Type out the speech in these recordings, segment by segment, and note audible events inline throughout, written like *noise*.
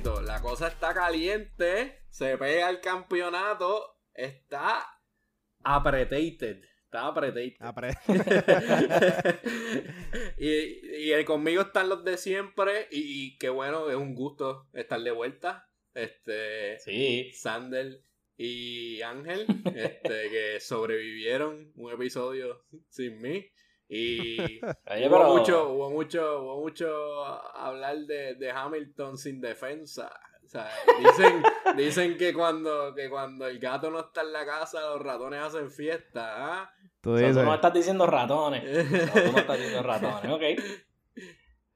La cosa está caliente, se pega el campeonato, está apretated. Está apretated. Apre- *laughs* y, y conmigo están los de siempre. Y, y qué bueno, es un gusto estar de vuelta. Este. Sí. Sander y Ángel, este, que sobrevivieron un episodio sin mí. Y *laughs* Oye, hubo, pero- mucho, hubo mucho, hubo mucho hablar de, de Hamilton sin defensa. O sea, dicen, *laughs* dicen que cuando, que cuando el gato no está en la casa, los ratones hacen fiesta. ¿ah? Tú O sea, dices. tú no estás diciendo ratones. No, tú no estás diciendo ratones, ok.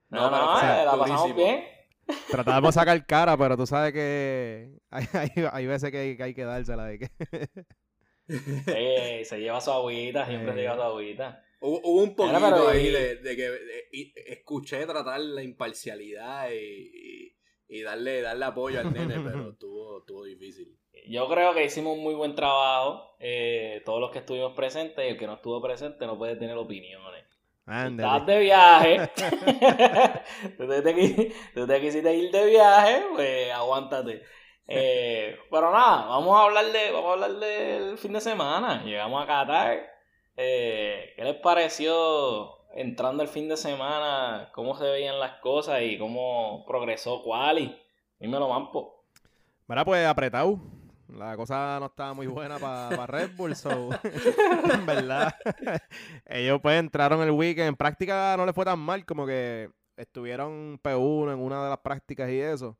No, No, no, eh, la pasamos durísimo. bien. Tratábamos de sacar cara, pero tú sabes que *laughs* hay, hay, hay veces que hay, que hay que dársela de que. Eh, se lleva su agüita, siempre se Eh. lleva su agüita. Hubo, hubo un poquito pero ahí y- de, de que de- y- escuché tratar la imparcialidad y, y- y darle, darle apoyo al nene, pero *laughs* estuvo, estuvo difícil. Yo creo que hicimos un muy buen trabajo. eh, todos los que estuvimos presentes y el que no estuvo presente no puede tener opiniones. Ándale. Estás de viaje. tú, te, qui- tú te quisiste ir de viaje, pues aguántate. Eh, *laughs* pero nada, vamos a hablar de, vamos a hablar del fin de semana. Llegamos a Qatar. Eh, ¿Qué les pareció entrando el fin de semana? ¿Cómo se veían las cosas y cómo progresó Quali? Dímelo, Mampo. Mira, pues apretado. La cosa no estaba muy buena para Red Bull, so, *laughs* verdad. Ellos pues entraron el weekend. En práctica no les fue tan mal, como que estuvieron P1 en una de las prácticas y eso.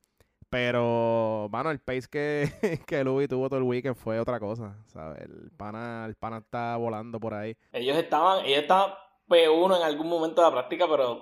Pero, mano, el pace que, *laughs* que Louis tuvo todo el weekend fue otra cosa, ¿sabes? El pana, el pana está volando por ahí. Ellos estaban, ellos estaban P1 en algún momento de la práctica, pero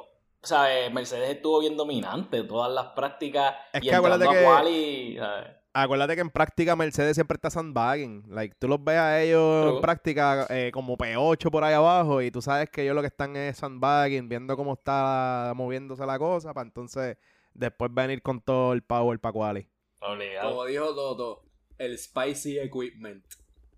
o sea, eh, Mercedes estuvo bien dominante todas las prácticas Es y que acuérdate que- a quali, ¿sabes? Acuérdate que en práctica Mercedes siempre está sandbagging. Like, tú los ves a ellos en práctica eh, como P8 por ahí abajo y tú sabes que ellos lo que están es sandbagging, viendo cómo está moviéndose la cosa para entonces después venir con todo el power para quali. Obligado. Como dijo Toto, el spicy equipment.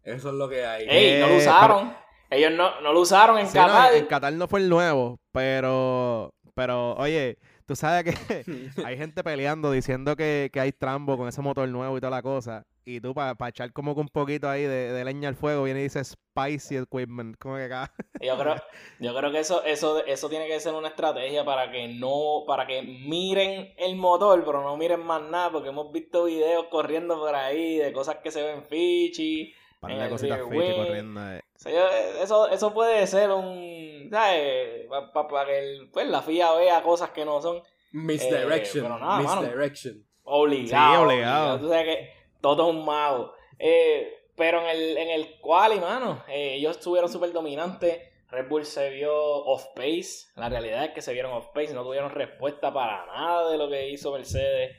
Eso es lo que hay. Ey, no lo Eh, usaron. Ellos no, no lo usaron en Sí, no, Qatar. en Qatar no fue el nuevo, pero, pero oye, tú sabes que *laughs* *laughs* hay gente peleando diciendo que, que hay trambo con ese motor nuevo y toda la cosa. Y tú, para echar como que un poquito ahí de, de leña al fuego, viene y dice spicy equipment. Como que acá. Yo creo, *laughs* yo creo que eso, eso, eso tiene que ser una estrategia para que no, para que miren el motor, pero no miren más nada, porque hemos visto videos corriendo por ahí de cosas que se ven fichi. Para En la cosita fichi corriendo. eh. O sea, yo- eso, eso puede ser un, ¿sabes? Para que el- pues, la FIA vea cosas que no son Misdirection. Eh, pero nada, mano. misdirection. obligado. Sí, obligado. Tú sabes que todo es un mago. Eh, pero en el, en el quali, mano, eh, ellos estuvieron súper dominantes. Red Bull se vio off pace. La realidad es que se vieron off pace. No tuvieron respuesta para nada de lo que hizo Mercedes.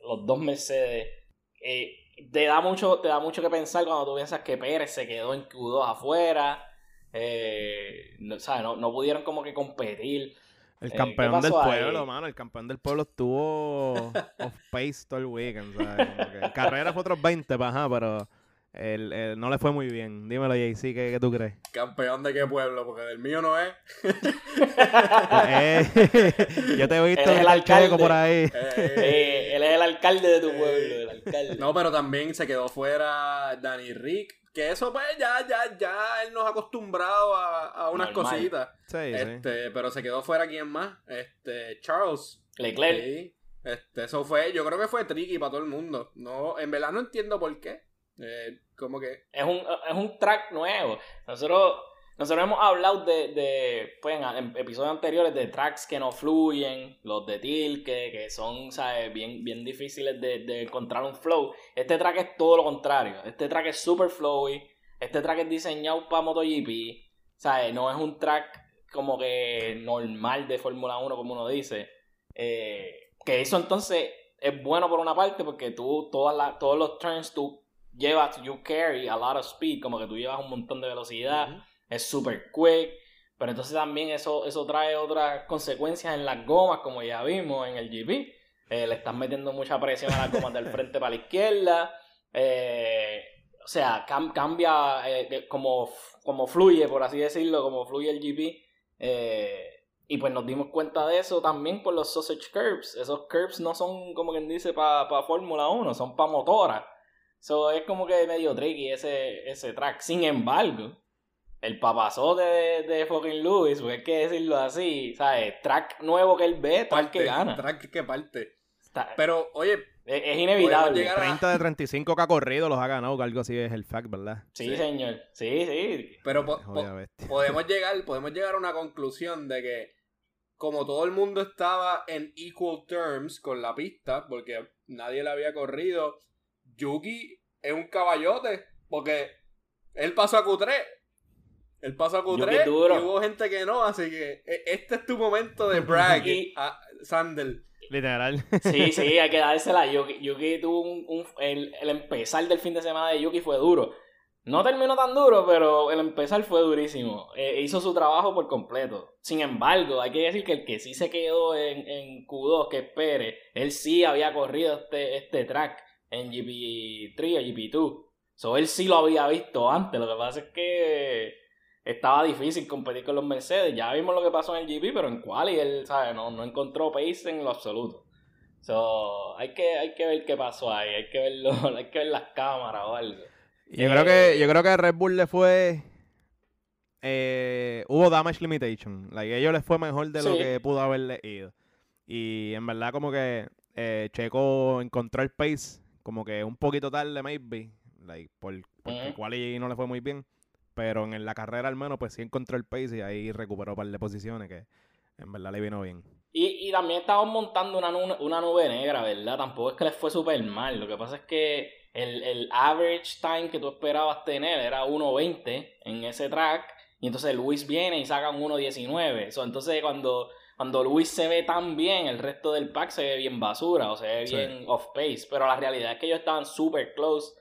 Los dos Mercedes. Eh, te, da mucho, te da mucho que pensar cuando tú piensas que Pérez se quedó en Q2 afuera. Eh, no, ¿sabes? No, no pudieron como que competir. El Eh, campeón ¿qué del ahí? pueblo, mano. El campeón del pueblo estuvo *laughs* off pace todo el weekend. ¿sabes? En carrera fue otros 20, pa, ajá, pero el- el- no le fue muy bien. Dímelo, JC, ¿qué, qué tú crees? Campeón de qué pueblo, porque del mío no es. *laughs* Eh, *laughs* yo te he visto el alcalde. por ahí. Eh, eh, Eh, él es el alcalde de tu pueblo. El alcalde. No, pero también se quedó fuera Danny Rick. Que eso, pues, ya, ya, ya él nos ha acostumbrado a, a unas Normal. cositas. Sí, sí. Este, pero se quedó fuera quién más. Este, Charles. Leclerc. Sí. Este, eso fue, yo creo que fue tricky para todo el mundo. No, en verdad no entiendo por qué. Eh, como que. Es un, es un track nuevo. Nosotros, nosotros hemos hablado de, de pues, en, episodios anteriores de tracks que no fluyen, los de Tilke, que son ¿sabes? Bien, bien difíciles de, de encontrar un flow. Este track es todo lo contrario. Este track es super flowy. Este track es diseñado para MotoGP. ¿sabes? No es un track como que normal de Fórmula 1, como uno dice. Eh, que eso entonces es bueno por una parte porque tú todas las, todos los turns tú llevas, you carry a lot of speed, como que tú llevas un montón de velocidad. Es super quick, pero entonces también eso, eso trae otras consecuencias en las gomas, como ya vimos en el GP. Eh, le estás metiendo mucha presión a las gomas del frente para la izquierda. Eh, o sea, cam- cambia eh, como, como fluye, por así decirlo, como fluye el GP. Eh, Y pues nos dimos cuenta de eso también por los sausage curbs. Esos curbs no son como quien dice para pa Fórmula 1, son para motora. So es como que medio tricky ese, ese track. Sin embargo, el papazote de, de fucking Lewis, pues hay que decirlo así, ¿sabes? Track nuevo que él ve, track que gana. Track que parte. Pero, oye, es, inevitable. 30 de 35 que ha corrido los ha ganado, que algo así es el fact, ¿verdad? Sí, señor. Sí, sí. Pero podemos, llegar, podemos llegar a una conclusión de que como todo el mundo estaba en equal terms con la pista, porque nadie la había corrido, Yuki es un caballote, porque él pasó a Q3. Él pasó a Q3 y hubo gente que no, así que e, este es tu momento de brag, a Sandel. Literal. Sí, *laughs* sí, hay que dársela. Yuki, Yuki tuvo un, el, el, empezar del fin de semana de Yuki fue duro. No terminó tan duro, pero el empezar fue durísimo. E, hizo su trabajo por completo. Sin embargo, hay que decir que el que sí se quedó en, en Q2, que espere, él sí había corrido este, este track en GP3 o GP2. So, él sí lo había visto antes. Lo que pasa es que estaba difícil competir con los Mercedes. Ya vimos lo que pasó en el GP, pero en Quali él, ¿sabes? No, no encontró pace en lo absoluto. So, hay que, hay que ver qué pasó ahí, hay que verlo, *laughs* hay que ver las cámaras o algo. Yo creo que, yo creo que a Red Bull le fue eh, hubo damage limitation. Like, ellos les fue mejor de lo que pudo haberle ido. Y en verdad como que eh, Checo encontró el pace como que un poquito tarde maybe. Like, por, porque Quali no le fue muy bien. Pero en la carrera al menos, pues sí encontró el pace y ahí recuperó un par de posiciones que en verdad le vino bien. Y, y también estaban montando una, una nube negra, ¿verdad? Tampoco es que les fue súper mal. Lo que pasa es que el, el average time que tú esperabas tener era 1.20 en ese track. Y entonces Luis viene y saca un 1.19. So, entonces cuando, cuando Luis se ve tan bien, el resto del pack se ve bien basura o se ve bien off pace. Pero la realidad es que ellos estaban súper close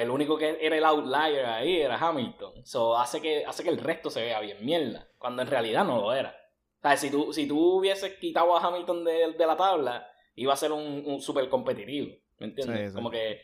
el único que era el outlier ahí era Hamilton. Eso hace que, hace que el resto se vea bien mierda. Cuando en realidad no lo era. O sea, si tú, si tú hubieses quitado a Hamilton de, la tabla, iba a ser un, un super competitivo. ¿Me entiendes? Como que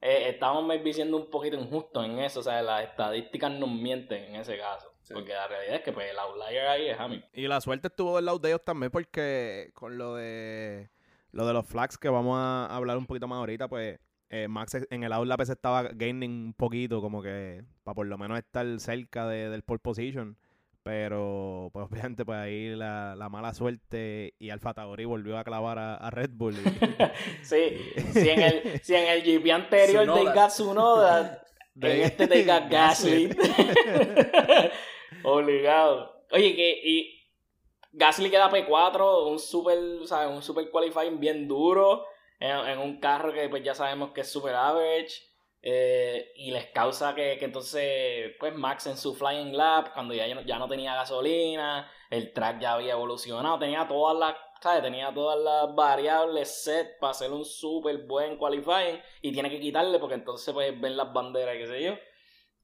eh, estamos siendo un poquito injustos en eso. O sea, las estadísticas nos mienten en ese caso. Porque la realidad es que pues, el outlier ahí es Hamilton. Y la suerte estuvo del lado de ellos también porque con lo de lo de los flags que vamos a hablar un poquito más ahorita, pues eh, Max en el outlap se estaba gaining un poquito, como que para por lo menos estar cerca de, del pole position. Pero, pues *laughs* obviamente, pues ahí la, mala suerte y Alfa Tauri volvió a clavar a, Red Bull. *laughs* sí, *laughs* si en el, si en el GP anterior they got Sunoda, en este got Gasly. Obligado. Oye, que y Gasly queda P4, un super, ¿sabes? Un super qualifying bien duro en, un carro que pues ya sabemos que es super average. Eh, y les causa que, entonces, pues Max en su flying lap, cuando ya, ya no tenía gasolina, el track ya había evolucionado, tenía todas las, ¿sabes? Tenía todas las variables set para hacer un súper buen qualifying y tiene que quitarle porque entonces pues ven las banderas, qué sé yo.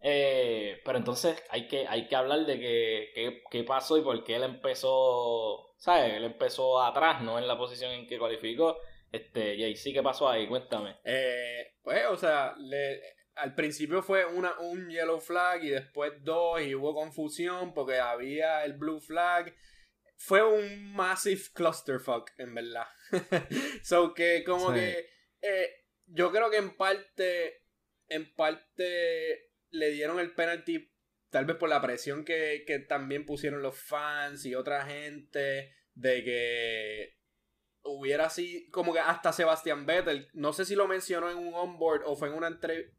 Eh, pero entonces hay que, hay que hablar de qué que, pasó y por qué él empezó, ¿sabes? Él empezó atrás, ¿no? En la posición en que cualificó. Este, Jay, sí, ¿qué pasó ahí? Cuéntame. Eh, pues, o sea, le, al principio fue una, un yellow flag y después dos y hubo confusión porque había el blue flag. Fue un massive clusterfuck, en verdad. *laughs* so que como que eh, yo creo que en parte, en parte le dieron el penalty tal vez por la presión que, que también pusieron los fans y otra gente de que hubiera así, como que hasta Sebastián Vettel, no sé si lo mencionó en un onboard o fue en una,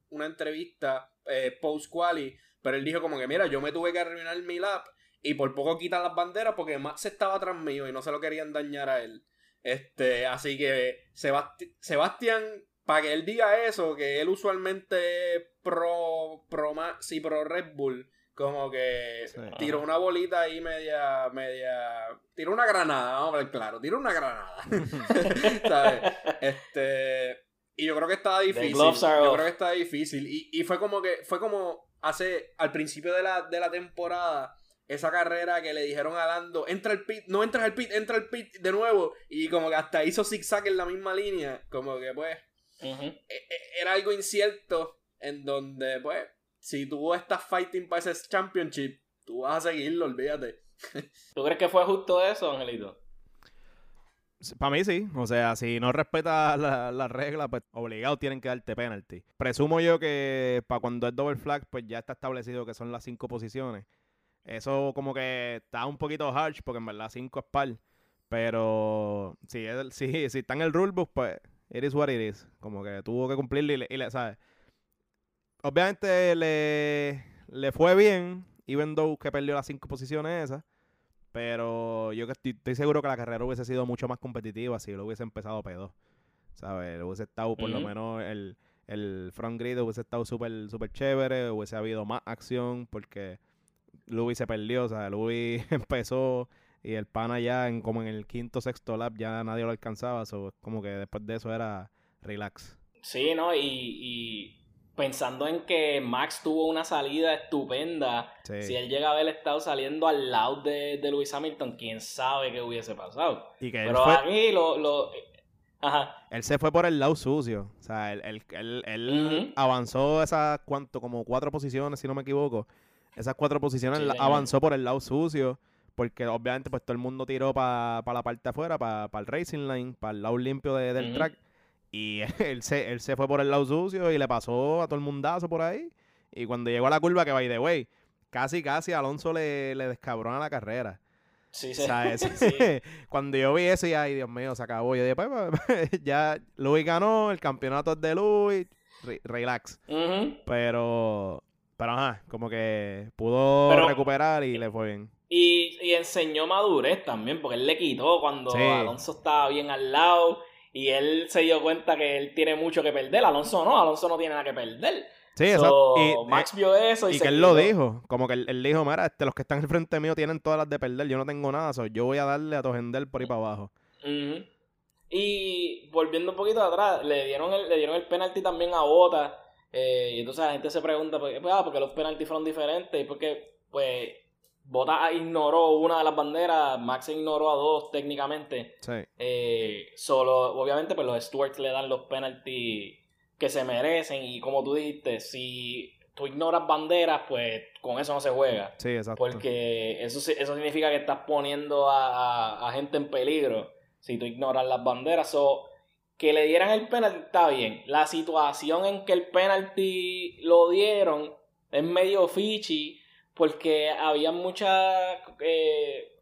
una entrevista eh, post-quali, pero él dijo como que, mira, yo me tuve que arruinar mi lap y por poco quitan las banderas porque Max estaba atrás mío y no se lo querían dañar a él. Este, así que Sebastián, para que él diga eso, que él usualmente pro, pro Max y pro Red Bull, como que tiró una bolita ahí media, media, tiró una granada, vamos a ver claro, tiró una granada, *laughs* ¿sabes? Este, y yo creo que estaba difícil, yo creo que estaba difícil, y, y fue como que, fue como hace, al principio de la, de la temporada, esa carrera que le dijeron a Lando, entra el pit, no entras al pit, entra el pit de nuevo, y como que hasta hizo zigzag en la misma línea, como que pues, e, e, era algo incierto, en donde pues, si tú estás fighting para ese championship, tú vas a seguirlo, olvídate. *laughs* ¿Tú crees que fue justo eso, Angelito? Para mí sí, o sea, si no respetas las la reglas, pues obligado tienen que darte penalty. Presumo yo que para cuando es double flag, pues ya está establecido que son las cinco posiciones. Eso como que está un poquito harsh, porque en verdad cinco es par. Pero si, es, *laughs* si, si está en el rulebook, pues it is what it is. Como que tuvo que cumplirle y le, ¿sabes? Obviamente le, le fue bien, even though que perdió las cinco posiciones esas. Pero yo estoy, estoy seguro que la carrera hubiese sido mucho más competitiva si lo hubiese empezado P2. ¿Sabes? Hubiese estado por lo menos el, el front grid hubiese estado súper super chévere, hubiese habido más acción porque Louis se perdió, o sea, Louis *laughs* empezó y el pana ya en, como en el quinto sexto lap ya nadie lo alcanzaba, so, como que después de eso era relax. Sí, ¿no? y pensando en que Max tuvo una salida estupenda, si él llega a haber estado saliendo al lado de, de Lewis Hamilton, quién sabe qué hubiese pasado. Pero aquí lo, lo... Ajá. Él se fue por el lado sucio. O sea, él, él, avanzó esas, ¿cuánto? Como cuatro posiciones, si no me equivoco. Esas cuatro posiciones avanzó por el lado sucio. Porque obviamente pues todo el mundo tiró para la parte de afuera, para el racing line, para el lado limpio del track. Y *laughs* él se, él se fue por el lado sucio y le pasó a todo el mundazo por ahí. Y cuando llegó a la curva, que by the way, casi, casi Alonso le, le descabrona la carrera. Sí, sí. *laughs* *laughs* Cuando yo vi eso, y ay, Dios mío, se acabó. Yo dije, pues, pues, pues ya Luis ganó, el campeonato es de Luis, relax. Pero, pero ajá, como que pudo recuperar y le fue bien. Y, y, enseñó madurez también, porque él le quitó cuando Alonso estaba bien al lado y él se dio cuenta que él tiene mucho que perder. Alonso no, Alonso no tiene nada que perder. Sí, exacto. Y, Max vio eso y, y que él lo dijo. Como que él, dijo, mira, este, los que están al frente mío tienen todas las de perder. Yo no tengo nada. yo voy a darle a Tojendel por ahí para abajo. Y volviendo un poquito atrás, le dieron el, le dieron el penalti también a Bota. Eh, y entonces la gente se pregunta, ¿por qué? Pues, ah, porque los penaltis fueron diferentes. Y porque, pues, Bota ignoró una de las banderas, Max ignoró a dos técnicamente. Sí. Eh, solo, obviamente, pues los Stewards le dan los penalties que se merecen. Y como tú dijiste, si tú ignoras banderas, pues con eso no se juega. Sí, exacto. Porque eso, eso significa que estás poniendo a, gente en peligro si tú ignoras las banderas. O que le dieran el penalti está bien. La situación en que el penalti lo dieron es medio fichi porque había muchas eh,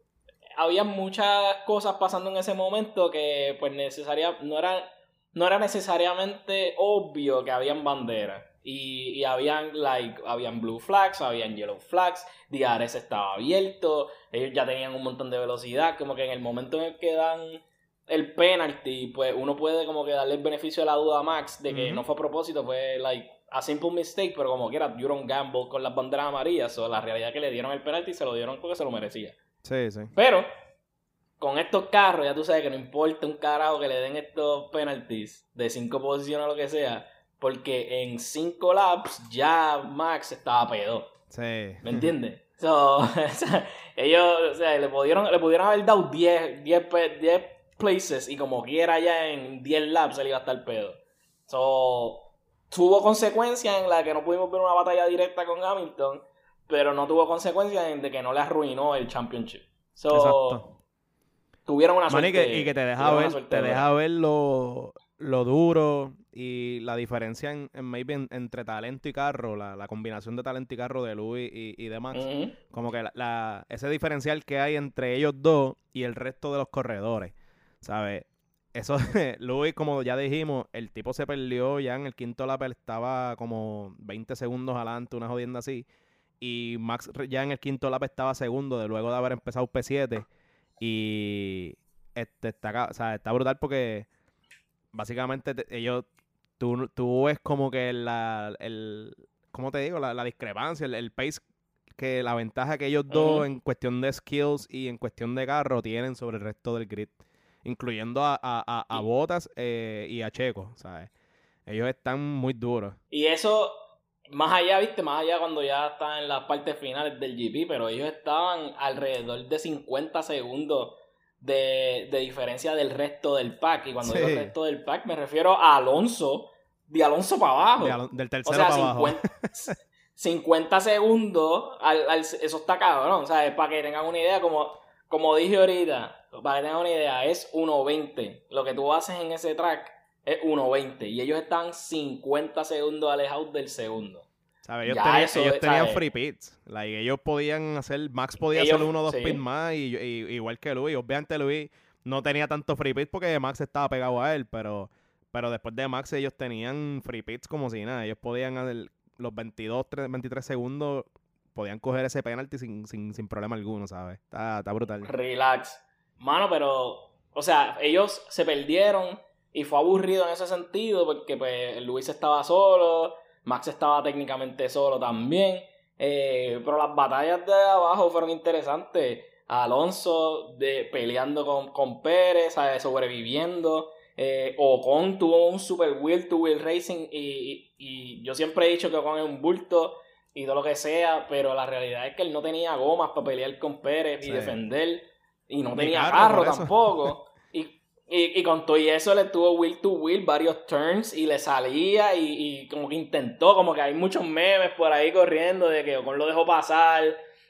había muchas cosas pasando en ese momento que pues necesaria no era no era necesariamente obvio que habían banderas. Y, y habían like habían blue flags habían yellow flags DRS estaba abierto ellos ya tenían un montón de velocidad como que en el momento en el que dan el penalty pues uno puede como que darle el beneficio de la duda a Max de que no fue a propósito fue like a simple mistake, pero como quiera, you don't gamble con las banderas amarillas. O la realidad es que le dieron el penalti y se lo dieron porque se lo merecía. Sí, sí. Pero, con estos carros, ya tú sabes que no importa un carajo que le den estos penalties de cinco posiciones o lo que sea, porque en cinco laps ya Max estaba pedo. Sí. ¿Me entiendes? So, *laughs* ellos, o sea, le pudieron, le pudieron haber dado 10, 10, 10 places y como quiera ya en 10 laps él iba a estar pedo. So, tuvo consecuencias en la que no pudimos ver una batalla directa con Hamilton, pero no tuvo consecuencias en de que no le arruinó el championship. Exacto. Tuvieron una suerte. y, que, te deja ver, te deja ver lo, duro y la diferencia en, maybe entre talento y carro, la, combinación de talento y carro de Luis y, de Max. Como que la, ese diferencial que hay entre ellos dos y el resto de los corredores. ¿Sabes? Eso, *laughs* Luis, como ya dijimos, el tipo se perdió ya en el quinto lap, estaba como 20 segundos adelante, una jodienda así. Y Max ya en el quinto lap estaba segundo, de luego de haber empezado P7. Y este está, o sea, está brutal porque básicamente ellos, tú, tú ves como que la, el, ¿cómo te digo? La, discrepancia, el, pace, que la ventaja que ellos dos en cuestión de skills y en cuestión de carro tienen sobre el resto del grid incluyendo a, a, a, Botas eh, y a Checo, ¿sabes? Ellos están muy duros. Y eso, más allá, viste, más allá cuando ya están en las partes finales del GP, pero ellos estaban alrededor de 50 segundos de, diferencia del resto del pack. Y cuando digo el resto del pack, me refiero a Alonso, de Alonso para abajo. del tercero para abajo. 50 segundos, al, al- eso está cabrón, ¿sabes? Para que tengan una idea, como, como dije ahorita, para que tengan una idea, es 1.20. Lo que tú haces en ese track es 1.20 y ellos están 50 segundos alejados del segundo. ¿Sabes? Ellos, tenían, eso, ellos tenían ¿sabes? free pits. Like, ellos podían hacer, Max podía Ellos- hacer uno o dos sí. pits más, y, y- igual que Luis. Obviamente Luis no tenía tanto free pits porque Max estaba pegado a él, pero, pero después de Max ellos tenían free pits como si nada. Ellos podían hacer los 22, 3, 23 segundos, podían coger ese penalti sin, sin, sin problema alguno, ¿sabes? Está, está brutal. Relax. Mano, pero, o sea, ellos se perdieron y fue aburrido en ese sentido porque pues Luis estaba solo, Max estaba técnicamente solo también, eh, pero las batallas de abajo fueron interesantes. Alonso de, peleando con, con Pérez, ¿sabes? sobreviviendo. Eh, Ocon tuvo un super wheel to wheel racing y, y- y yo siempre he dicho que Ocon es un bulto y todo lo que sea, pero la realidad es que él no tenía gomas para pelear con Pérez y defender y no Ni tenía carro, tampoco. *laughs* Y, y, y con todo y eso le tuvo wheel to wheel varios turns y le salía y, y como que intentó, como que hay muchos memes por ahí corriendo de que Ocon lo dejó pasar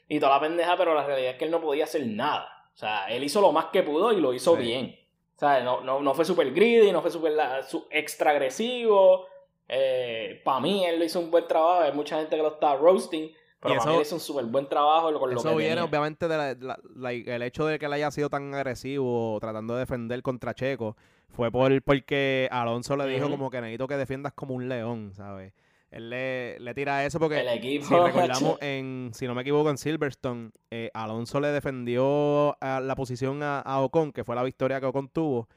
y toda la pendeja, pero la realidad es que él no podía hacer nada. O sea, él hizo lo más que pudo y lo hizo Sí. bien. O sea, no, no, no fue super greedy, no fue su- extra agresivo. Para mí, él lo hizo un buen trabajo. Hay mucha gente que lo está roasting. Pero Y para eso- mí, hizo un súper buen trabajo con lo Eso que viene tenía. obviamente del el hecho de que él haya sido tan agresivo tratando de defender contra Checo. Fue por porque Alonso le dijo como que necesito que defiendas como un león, ¿sabes? Él le, le tira eso porque El equipo. si *laughs* recordamos en, si no me equivoco, en Silverstone, eh, Alonso le defendió a la posición a, a Ocon, que fue la victoria que Ocon tuvo.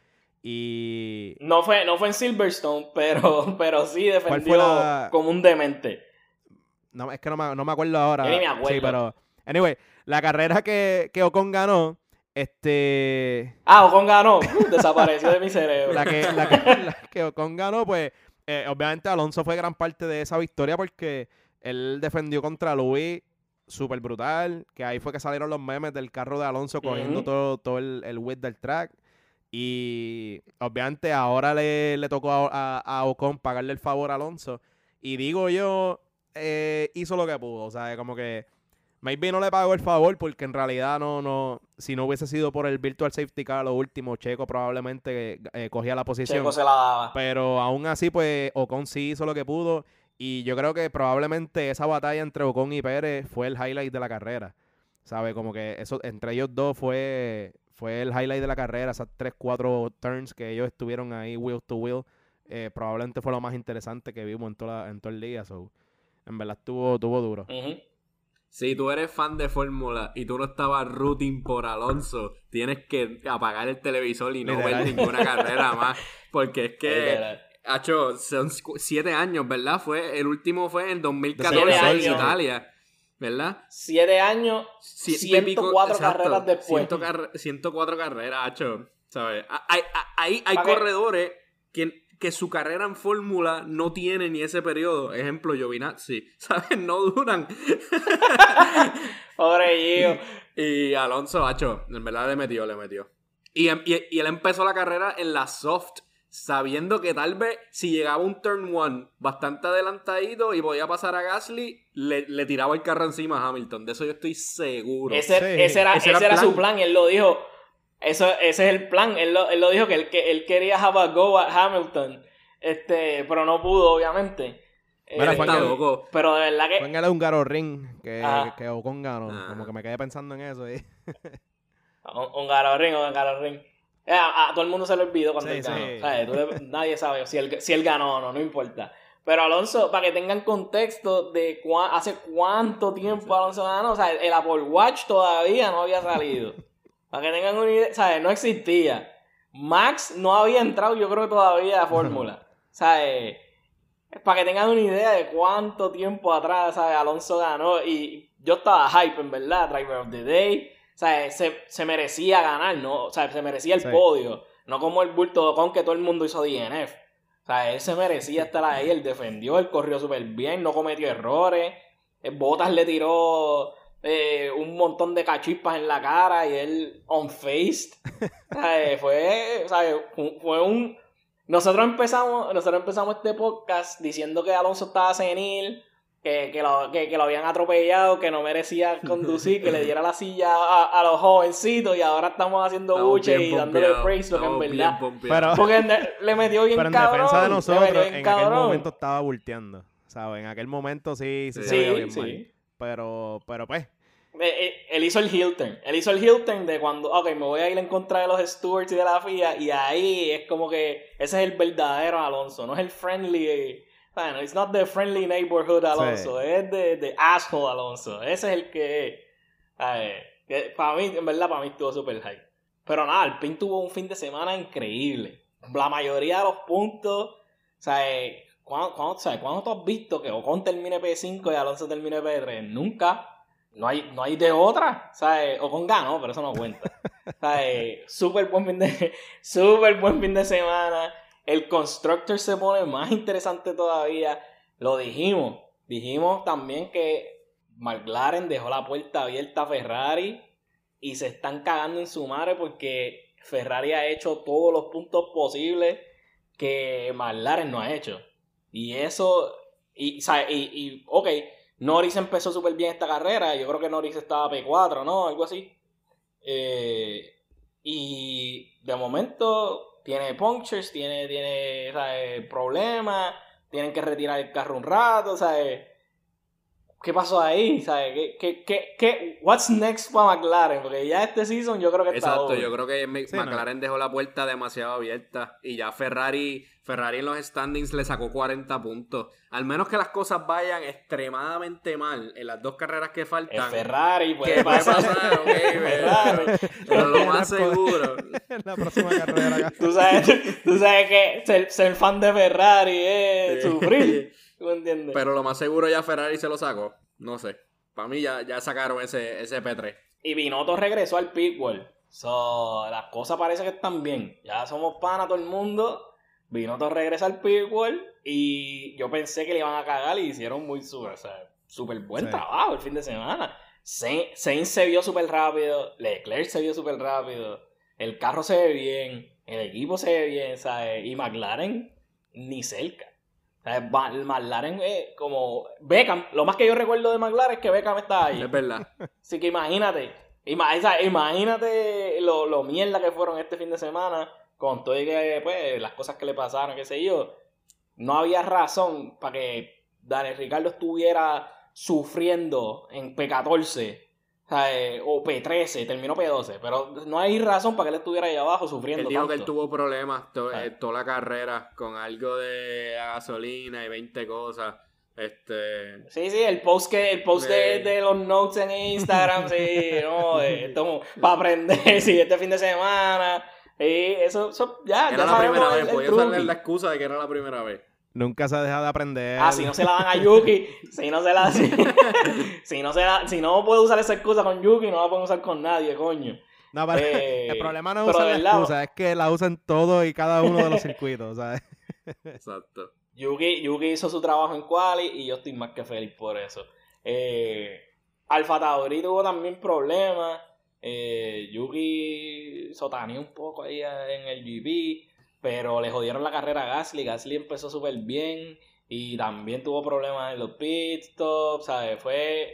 Y No fue, no fue en Silverstone, *laughs* pero, pero sí defendió la- como un demente. No, es que no me, no me acuerdo ahora. Yo ni me acuerdo. Sí, pero anyway, la carrera que, que Ocon ganó, este Ah, Ocon ganó. Uh, desapareció de mi cerebro. la que, la que, la que Ocon ganó, pues eh, obviamente Alonso fue gran parte de esa victoria porque él defendió contra Luis súper brutal, que ahí fue que salieron los memes del carro de Alonso cogiendo todo, todo el, el width del track. Y obviamente ahora le, le tocó a, a- a Ocon pagarle el favor a Alonso. Y digo yo, eh, hizo lo que pudo. O sea, como que maybe no le pagó el favor porque en realidad no, no, si no hubiese sido por el Virtual Safety Car, lo último, Checo probablemente eh, cogía la posición. Checo se la daba. Pero aún así, pues Ocon sí hizo lo que pudo. Y yo creo que probablemente esa batalla entre Ocon y Pérez fue el highlight de la carrera. ¿Sabe? Como que eso entre ellos dos fue, fue el highlight de la carrera. Esas 3, 4 turns que ellos estuvieron ahí wheel to wheel. eh, probablemente fue lo más interesante que vimos en, toda, en todo el día. So, en verdad estuvo, estuvo duro. Si tú eres fan de Fórmula y tú no estabas rooting por Alonso, tienes que apagar el televisor y no Literal. ver ninguna carrera *laughs* más. Porque es que, Literal. Hacho, son siete años, ¿verdad? Fue, el último fue en 2014 Siete en. Italia, ¿verdad? Siete años, Ciento y pico- 104 exacto, carreras después. 100 carre- 104 carreras, Hacho. ¿Sabes? Hay, hay, hay corredores que, que su carrera en Fórmula no tiene ni ese periodo. Ejemplo, Giovinazzi. *laughs* ¿Sabes? No duran. Pobre Gio. *laughs* Y Alonso, Hacho, en verdad le metió, le metió. Y, em- y- y él empezó la carrera en la soft, sabiendo que tal vez si llegaba un turn one bastante adelantadito y podía pasar a Gasly, le, le tiraba el carro encima a Hamilton. De eso yo estoy seguro. Ese, Sí. ese era, Ese ese era su plan. él lo dijo. Eso, ese es el plan. Él lo, él lo dijo que él, que él quería have a go at Hamilton. Este, pero no pudo, obviamente. Eh, está loco. pero de verdad que. Fue en el húngaro ring que, Ah. que Ocon ganó. Ah. Como que me quedé pensando en eso. *laughs* Un, un Garoring, un Garoring. Eh, a, a todo el mundo se le olvidó cuando Sí, él ganó. sí. O sea, tú le- *laughs* nadie sabe si él, si él ganó o no, no importa. Pero Alonso, para que tengan contexto de cua- hace cuánto tiempo Alonso ganó, o sea, el, el Apple Watch todavía no había salido. *laughs* para que tengan una idea, ¿sabes? No existía. Max no había entrado, yo creo que todavía a Fórmula. *laughs* ¿Sabes? Para que tengan una idea de cuánto tiempo atrás, ¿sabes? Alonso ganó y yo estaba hype, en verdad, Driver of the Day. Sea, se, se merecía ganar, ¿no? O sea, se merecía el Sí. podio. No como el bulto con que todo el mundo hizo DNF. O sea, él se merecía estar ahí, él defendió, él corrió súper bien, no cometió errores. Botas le tiró eh, un montón de cachispas en la cara y él unfaced. *laughs* eh, fue, fue un... Nosotros empezamos, nosotros empezamos este podcast diciendo que Alonso estaba senil, que, que, lo, que, que lo habían atropellado, que no merecía conducir, que le diera la silla a, a los jovencitos y ahora estamos haciendo Estamos buche y dándole praise, lo que en verdad. Pero, Porque le metió bien pero en cabrón. defensa de nosotros, en aquel momento estaba bulteando. ¿Sabes? En aquel momento sí, sí, se Sí, veía Sí, bien sí. mal. Pero, pero pues, él hizo el Hilton. Él hizo el Hilton de cuando, ok, me voy a ir en contra de los stewards y de la FIA. Y ahí es como que ese es el verdadero Alonso. No es el friendly. eh, Bueno, it's not the friendly neighborhood Alonso. Es de, de asshole Alonso. Ese es el que. eh, para mí, en verdad, para mí estuvo super high. Pero nada, el Pin tuvo un fin de semana increíble. La mayoría de los puntos. O sea, eh, ¿cuándo, cuándo- sabes, ¿cuándo tú has visto que Ocon termine P5 y Alonso termine P3? Nunca. No hay, no hay de otra, ¿sabes? O con ganó, pero eso no cuenta. *laughs* ¿Sabes? Súper buen fin de súper buen fin de semana. El constructor se pone más interesante todavía. Lo dijimos. Dijimos también que McLaren dejó la puerta abierta a Ferrari y se están cagando en su madre porque Ferrari ha hecho todos los puntos posibles que McLaren no ha hecho. Y eso, y, ¿sabes? y, y ok, Norris empezó súper bien esta carrera. Yo creo que Norris estaba P4, ¿no? Algo así. Eh, y de momento tiene punctures, tiene, tiene problemas, tienen que retirar el carro un rato, ¿sabes? ¿Qué pasó ahí? ¿Sabes? ¿Qué, qué, qué, qué- what's next para McLaren? Porque ya este season yo creo que está Exacto, over. yo creo que Sí, no. McLaren dejó la puerta demasiado abierta y ya Ferrari, Ferrari en los standings le sacó 40 puntos. Al menos que las cosas vayan extremadamente mal en las dos carreras que Es faltan. Ferrari, puede ¿Qué puede pasar. *laughs* pasar? Ferrari. Pero lo más *laughs* seguro. *laughs* en la próxima carrera. Tú sabes, tú, sabes que ser, ser fan de Ferrari es sufrir. *laughs* ¿Tú me entiendes? Pero lo más seguro ya Ferrari se lo sacó. No sé. Para mí ya, ya sacaron ese, ese P3. Y Binotto regresó al pitwall. So, las cosas parece que están bien. Ya somos pana todo el mundo. Binotto regresa al pitwall. Y yo pensé que le iban a cagar y hicieron muy súper, o sea, súper buen Sí. trabajo el fin de semana. Sain- Sainz se vio súper rápido. Leclerc se vio súper rápido. El carro se ve bien. El equipo se ve bien, ¿sabes? Y McLaren ni cerca. McLaren es como Beckham. Lo más que yo recuerdo de McLaren es que Beckham está ahí. Es verdad. Así que imagínate, imagínate lo, lo mierda que fueron este fin de semana, con todo y que, pues, las cosas que le pasaron, qué sé yo. No había razón para que Daniel Ricardo estuviera sufriendo en P14 ¿sabes? o P13, terminó P12, pero no hay razón para que él estuviera ahí abajo sufriendo. Él dijo que él tanto. tuvo problemas to- eh, toda la carrera con algo de gasolina y 20 cosas. Este. Sí, sí, el post que el post de, de los notes en Instagram, sí, no, eh, *laughs* esto para aprender, *laughs* sí, este fin de semana, y eso, eso ya, Era ya la primera vez. Podía usarle la excusa de que era la primera vez. Nunca se ha dejado de aprender. Ah, si no se la dan a Yuki, si no se la, si, *laughs* si no se la, si no puede usar esa excusa con Yuki, no la pueden usar con nadie, coño. No, pero Eh, el problema no es pero usar la verdad- excusa, es que la usan todo y cada uno de los circuitos, ¿sabes? *laughs* Exacto. Yuki, Yuki hizo su trabajo en Quali y yo estoy más que feliz por eso. Eh, Alfa Tauri tuvo también problemas. Eh, Yuki sotaneó un poco ahí en el GP, pero le jodieron la carrera a Gasly. Gasly empezó súper bien y también tuvo problemas en los pit stops, ¿sabes? Fue,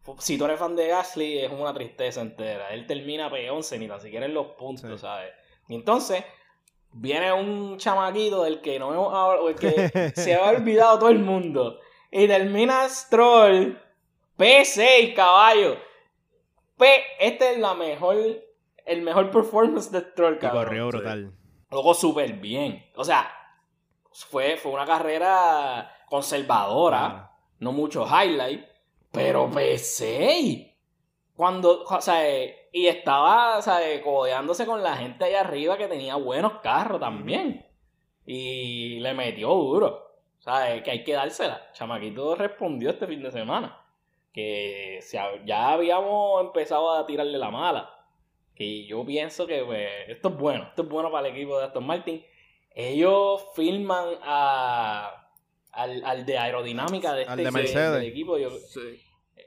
fu- si tú eres fan de Gasly, es una tristeza entera. Él termina P11, ni tan siquiera en los puntos, Sí. ¿sabes? Y entonces, viene un chamaquito del que no hemos hablado, que *laughs* se ha olvidado todo el mundo. Y termina Stroll P6, caballo. P, este es la mejor, el mejor performance de Stroll, Y cabrón. corrió brutal. Luego súper bien. O sea, fue, fue una carrera conservadora, no mucho highlight, pero P6. Cuando, o sea, y estaba, o sea, codeándose con la gente allá arriba que tenía buenos carros también. Y le metió duro. O sea, que hay que dársela. Chamaquito respondió este fin de semana. Que ya habíamos empezado a tirarle la mala. Que yo pienso que pues, esto es bueno. Esto es bueno para el equipo de Aston Martin. Ellos filman a, al, al de aerodinámica de este Al de de- Mercedes. del equipo. Yo, Sí.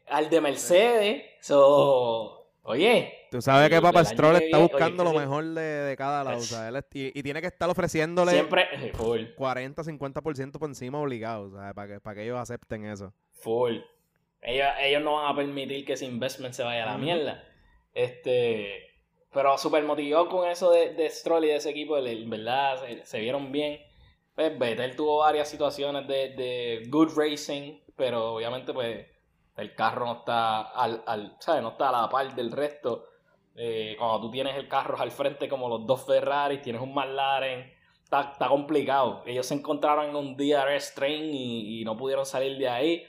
al de Mercedes. So, oye, Tú sabes que Papa Stroll está buscando oye, lo mejor de, de cada lado. O sea, él es- y, y tiene que estar ofreciéndole siempre. eh, full. 40, 50% por encima obligado, ¿sabes? Para que, para que ellos acepten eso. Full. Ellos, ellos no van a permitir que ese investment se vaya a la mierda. Este. Pero súper motivado con eso de, de Stroll y de ese equipo, en verdad, se, vieron bien. Pues Vettel tuvo varias situaciones de, de good racing, pero obviamente pues el carro no está al, al ¿sabes? No está a la par del resto. Eh, cuando tú tienes el carro al frente como los dos Ferrari, tienes un McLaren, está, está complicado. Ellos se encontraron en un DRS train y, y no pudieron salir de ahí.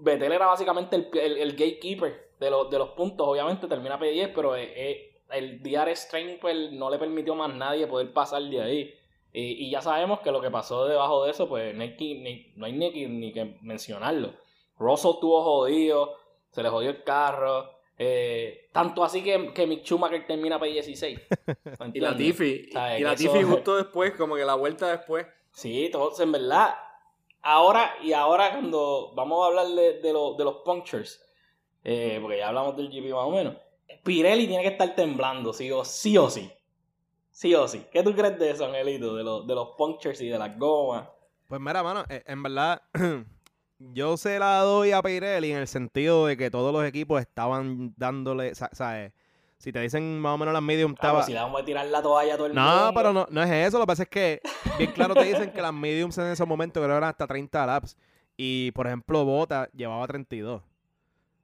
Vettel era básicamente el, el, gatekeeper de, los, de los puntos. Obviamente termina P10, pero eh, eh, el DRS train pues, no le permitió más nadie poder pasar de ahí. Y, ya sabemos que lo que pasó debajo de eso, pues no hay, ni, no hay ni, ni que mencionarlo. Russell estuvo jodido, se le jodió el carro. Eh, tanto así que, que Mick Schumacher termina P16. *laughs* y la Tiffy. Y la Tiffy justo después, como que la vuelta después. Sí, todos en verdad. Ahora, y ahora cuando vamos a hablar de, de, los punctures, eh, porque ya hablamos del GP más o menos, Pirelli tiene que estar temblando, sí o sí. O sí. Sí o sí. ¿Qué tú crees de eso, Angelito? De, los, de los punctures y de las gomas. Pues mira, mano, eh, en verdad, *clears throat* yo se la doy a Pirelli en el sentido de que todos los equipos estaban dándole, ¿sabes? Si te dicen más o menos las medium estaba... si le vamos a tirar la toalla a todo el no, mundo. No, pero no, no es eso. Lo que pasa es que bien claro te dicen que las mediums en esos momentos creo eran hasta 30 laps. Y, por ejemplo, Bota llevaba 32.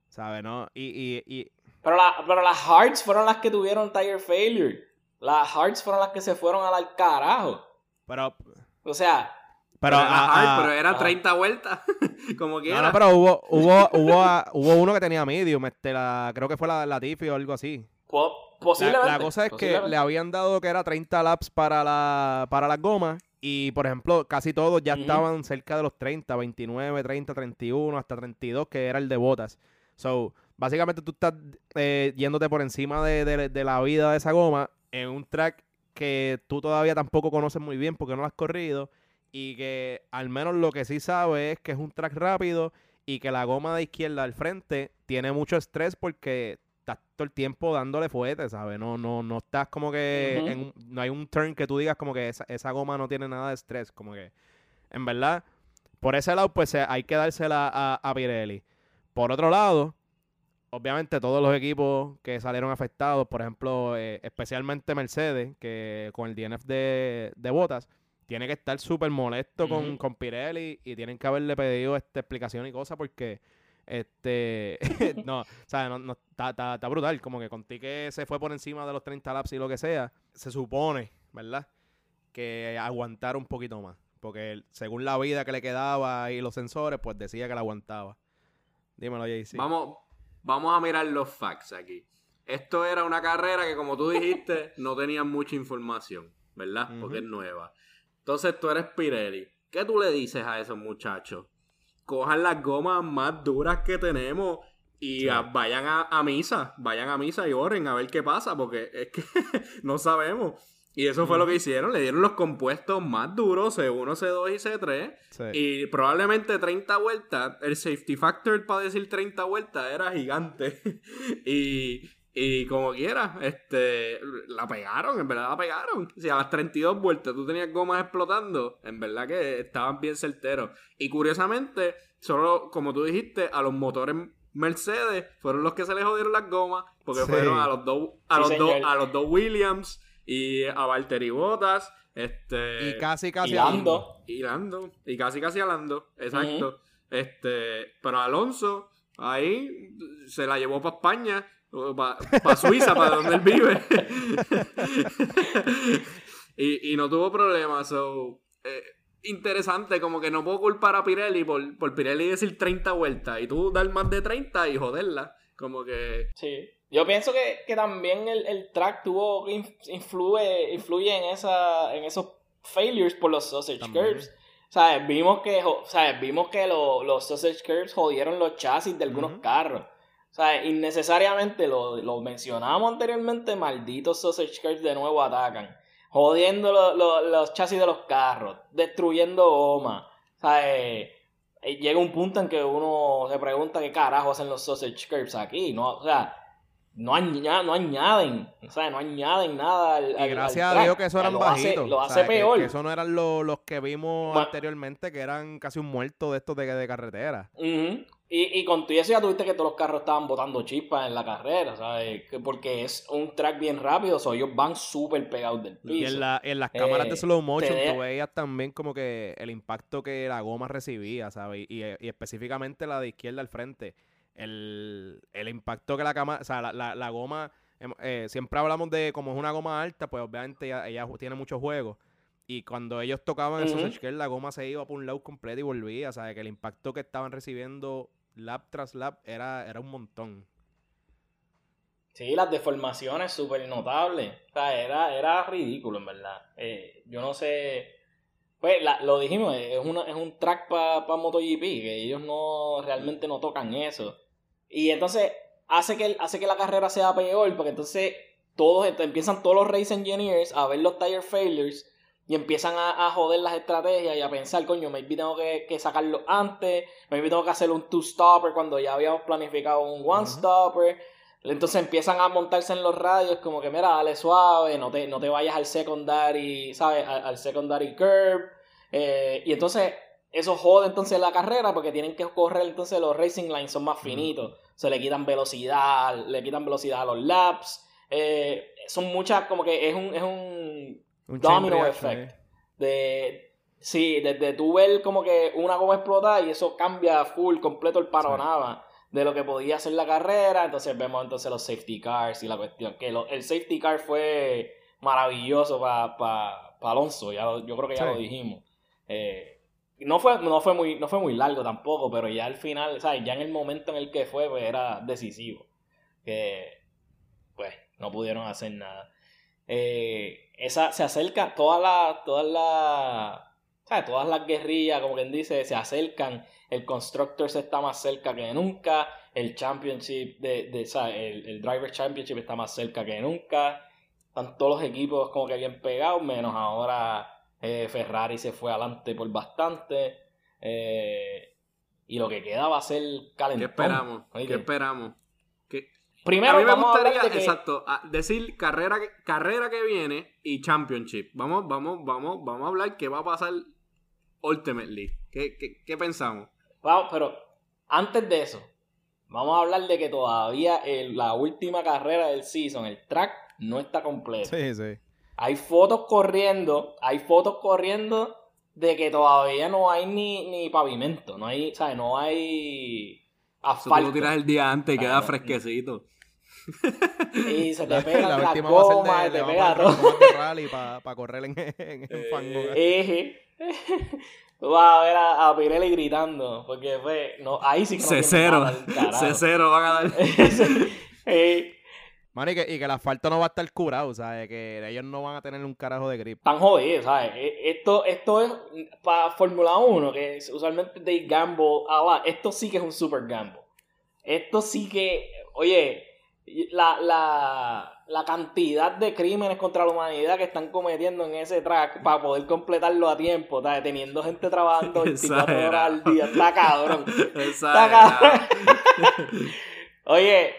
¿Sabes, no? Y, y, y... Pero, la, pero las Hearts fueron las que tuvieron tire failure. Las Hearts fueron las que se fueron al carajo. Pero... O sea, pero, pero, era 30 vueltas. *laughs* como quiera. No, no, pero hubo, *laughs* hubo, hubo, hubo uno que tenía medium. Este, la, creo que fue la, la Tiffy o algo así. posiblemente. La, cosa es que le habían dado que era 30 laps para la, para las gomas. Y, por ejemplo, casi todos ya estaban cerca de los 30, 29, 30, 31, hasta 32, que era el de botas. So, básicamente tú estás eh, yéndote por encima de, de la vida de esa goma en un track que tú todavía tampoco conoces muy bien porque no lo has corrido y que al menos lo que sí sabe es que es un track rápido y que la goma de izquierda al frente tiene mucho estrés porque estás todo el tiempo dándole fuerte, ¿sabes? No, no, no estás como que no hay un turn que tú digas como que esa, goma no tiene nada de estrés, como que en verdad, por ese lado pues hay que dársela a, Pirelli. Por otro lado, obviamente todos los equipos que salieron afectados, por ejemplo, eh, especialmente Mercedes, que con el DNF de, de Botas, tiene que estar súper molesto con, con, Pirelli y tienen que haberle pedido esta explicación y cosas porque este *laughs* no, o sea, no, no está, brutal, como que contigo que se fue por encima de los 30 laps y lo que sea, se supone, ¿verdad? Que aguantara un poquito más, porque según la vida que le quedaba y los sensores, pues decía que la aguantaba. Dímelo, JC. Vamos, vamos a mirar los facts aquí. Esto era una carrera que, como tú dijiste, *laughs* no tenía mucha información, ¿verdad? Porque es nueva. Entonces tú eres Pirelli. ¿Qué tú le dices a esos muchachos? Cojan las gomas más duras que tenemos y vayan a, misa. Vayan a misa y oren a ver qué pasa, porque es que *laughs* no sabemos. Y eso fue lo que hicieron. Le dieron los compuestos más duros, C1, C2 y C3. Y probablemente 30 vueltas. El safety factor para decir 30 vueltas era gigante. *laughs* y, y como quiera, este, la pegaron, en verdad la pegaron. Si a las 32 vueltas tú tenías gomas explotando, en verdad que estaban bien certeros. Y curiosamente, solo, como tú dijiste, a los motores Mercedes fueron los que se les jodieron las gomas, porque fueron a los dos, a los dos, a los dos Williams y a Valtteri Bottas, este, y casi casi y Lando. y Lando, y casi casi a Lando, exacto. Este, pero Alonso ahí se la llevó para España para Suiza, para donde él vive. *laughs* y, no tuvo problemas. Eh, interesante, como que no puedo culpar a Pirelli por, por Pirelli decir 30 vueltas y tú dar más de 30 y joderla. Como que. Sí. Yo pienso que, también el, track tuvo influye, influye en, esa, en esos failures por los sausage curves. Vimos que, Vimos que los sausage curves jodieron los chasis de algunos carros. O sea, innecesariamente, lo, lo mencionamos anteriormente, malditos sausage cars de nuevo atacan. Jodiendo los chasis de los carros, destruyendo goma. O sea, eh, eh, llega un punto en que uno se pregunta qué carajo hacen los sausage curves aquí. ¿no? O sea, no, no añaden, o sea, no añaden nada al, Y gracias a Dios que eso eran bajitos. lo hace peor. Que, eso no eran los que vimos anteriormente, que eran casi un muerto de estos de, de carretera. Y, y con todo eso ya tuviste que todos los carros estaban botando chispas en la carrera, ¿sabes? Que porque es un track bien rápido, o ellos van súper pegados del piso. Y en, la, en las cámaras de Eh, slow motion de- tú veías también como que el impacto que la goma recibía, ¿sabes? Y, y específicamente la de izquierda al frente. El, el impacto que la cámara, o sea, la, la, la goma, em, eh, siempre hablamos de como es una goma alta, pues obviamente ella, ella tiene mucho juego. Y cuando ellos tocaban el sausage curl, la goma se iba por un lado completo y volvía, ¿sabes? Que el impacto que estaban recibiendo lap tras lap era, era un montón. Sí, las deformaciones súper notables. O sea, era, era ridículo, en verdad. Eh, yo no sé. Pues la- lo dijimos, es, una, es un track para MotoGP, que ellos no realmente no tocan eso. Y entonces hace que, hace que la carrera sea peor, porque entonces todos empiezan todos los race engineers a ver los tire failures y empiezan a, a joder las estrategias y a pensar, coño, maybe tengo que, que sacarlo antes, maybe tengo que hacer un two-stopper cuando ya habíamos planificado un one-stopper. Entonces empiezan a montarse en los radios como que, mira, dale suave, no te, no te vayas al secondary, ¿sabes? Al, al secondary curve. Eh, y entonces eso jode entonces la carrera porque tienen que correr entonces los racing lines son más finitos. Se le quitan velocidad, le quitan velocidad a los laps. Eh, son muchas, como que es un, es un Un domino reaction, effect. eh. De, sí, desde tú ver como que una goma explota y eso cambia full, completo el panorama de lo que podía ser la carrera. Entonces vemos entonces los safety cars y la cuestión. Que lo- el safety car fue maravilloso para Alonso, ya yo creo que ya Sí. lo dijimos. Eh, no fue, no, fue muy, no fue muy largo tampoco, pero ya al final, ¿sabes? ya en el momento en el que fue, pues era decisivo. Que pues no pudieron hacer nada. Eh, esa se acerca, todas las, todas las. Todas las guerrillas, como quien dice, se acercan. El Constructors está más cerca que nunca. El Championship, de, de, ¿sabes? El, el Driver Championship está más cerca que nunca. Están todos los equipos como que bien pegados, menos ahora eh, Ferrari se fue adelante por bastante. Eh, y lo que queda va a ser calentón. ¿Qué esperamos? Oye, ¿Qué esperamos? ¿Qué- Primero a mí me vamos gustaría, de que- exacto, a- decir carrera, que- carrera que viene y championship. Vamos, vamos, vamos, vamos a hablar qué va a pasar ultimately. ¿Qué, qué, qué pensamos? Vamos, pero antes de eso, vamos a hablar de que todavía el- la última carrera del season, el track, no está completo. Sí, sí. Hay fotos corriendo, hay fotos corriendo de que todavía no hay ni, ni pavimento, no hay, ¿sabes? No hay Eso tú asfalto. lo tiras el día antes y queda fresquecito. Y se te La, pega la la, última va a goma, de, te pega todo. rally para correr en, en, en Eh, fango. Eje. Tú vas a ver a, a Pirelli gritando, porque fue, no, ahí sí que no tiene C0. nada del *laughs* carajo. C0 van a dar. *laughs* Eh, Mano, y que, y que el asfalto no va a estar curado, ¿sabes? Que ellos no van a tener un carajo de grip. Están jodidos, ¿sabes? E- Esto, esto es para Fórmula 1, que es usualmente de gamble a la. Esto sí que es un super gamble. Esto sí que, oye, la, la, la cantidad de crímenes contra la humanidad que están cometiendo en ese track para poder completarlo a tiempo, ¿sabes? teniendo gente trabajando *laughs* 24 horas al día, está cabrón. *laughs* Exagerado. *laughs* Oye,